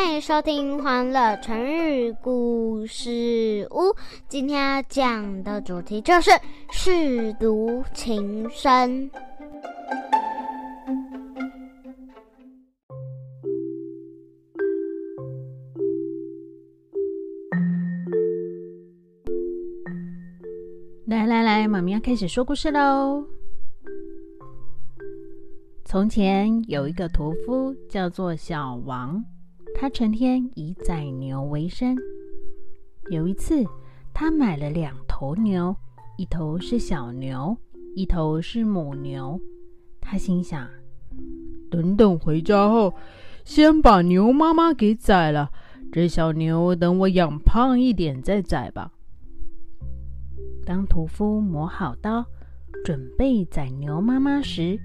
欢迎收听《欢乐成语故事屋》。今天要讲的主题就是“舐犊情深”。来来来，妈咪要开始说故事喽。从前有一个屠夫，叫做小王，他成天以宰牛为生。有一次，他买了两头牛，一头是小牛，一头是母牛。他心想：等等回家后，先把牛妈妈给宰了，这小牛等我养胖一点再宰吧。当屠夫磨好刀，准备宰牛妈妈时，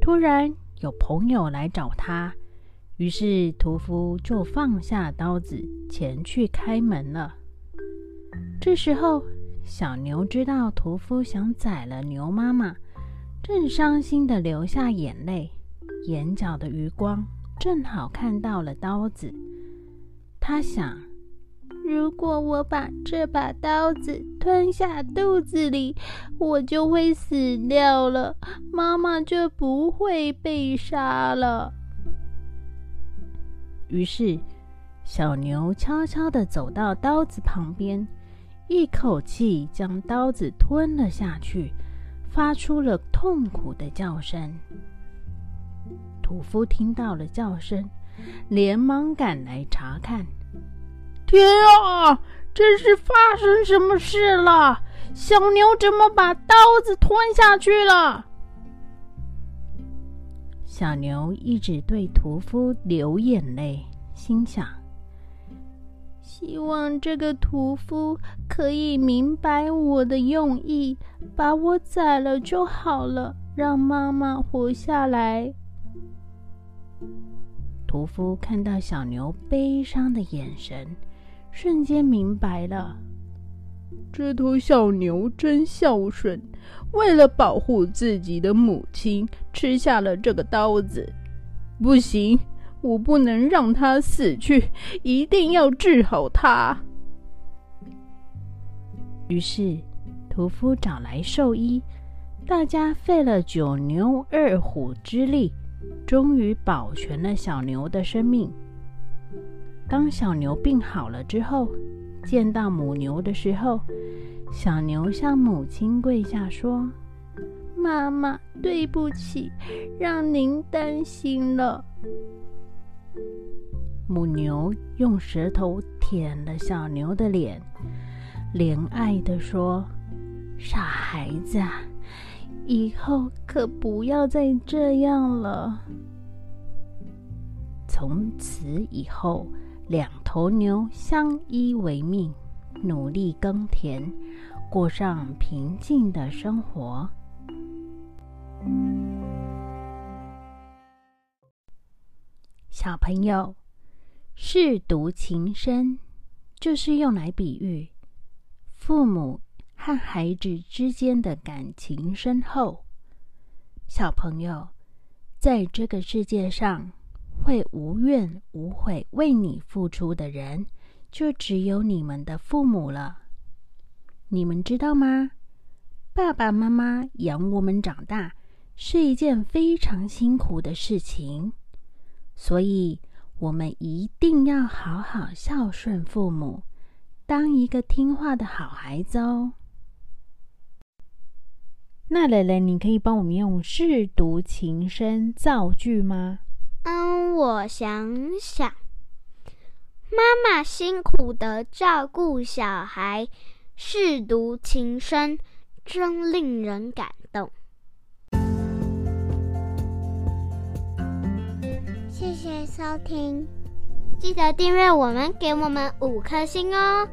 突然有朋友来找他，于是屠夫就放下刀子，前去开门了。这时候，小牛知道屠夫想宰了牛妈妈，正伤心的流下眼泪，眼角的余光正好看到了刀子。他想，如果我把这把刀子吞下肚子里，我就会死掉了，妈妈就不会被杀了。于是，小牛悄悄地走到刀子旁边，一口气将刀子吞了下去，发出了痛苦的叫声。屠夫听到了叫声，连忙赶来查看。天啊！这是发生什么事了？小牛怎么把刀子吞下去了？小牛一直对屠夫流眼泪，心想：希望这个屠夫可以明白我的用意，把我宰了就好了，让妈妈活下来。屠夫看到小牛悲伤的眼神。瞬间明白了，这头小牛真孝顺，为了保护自己的母亲，吃下了这个刀子。不行，我不能让它死去，一定要治好它。于是，屠夫找来兽医，大家费了九牛二虎之力，终于保全了小牛的生命。当小牛病好了之后，见到母牛的时候，小牛向母亲跪下说：“妈妈，对不起，让您担心了。”母牛用舌头舔了小牛的脸，怜爱的说：“傻孩子，啊，以后可不要再这样了。”从此以后。两头牛相依为命，努力耕田，过上平静的生活。小朋友，舐犊情深，就是用来比喻父母和孩子之间的感情深厚。小朋友，在这个世界上。会无怨无悔为你付出的人，就只有你们的父母了。你们知道吗？爸爸妈妈养我们长大是一件非常辛苦的事情，所以我们一定要好好孝顺父母，当一个听话的好孩子哦。那蕾蕾，你可以帮我们用“舐犊情深”造句吗？嗯，我想想，妈妈辛苦的照顾小孩，舐犊情深，真令人感动。谢谢收听，记得订阅我们，给我们五颗星哦。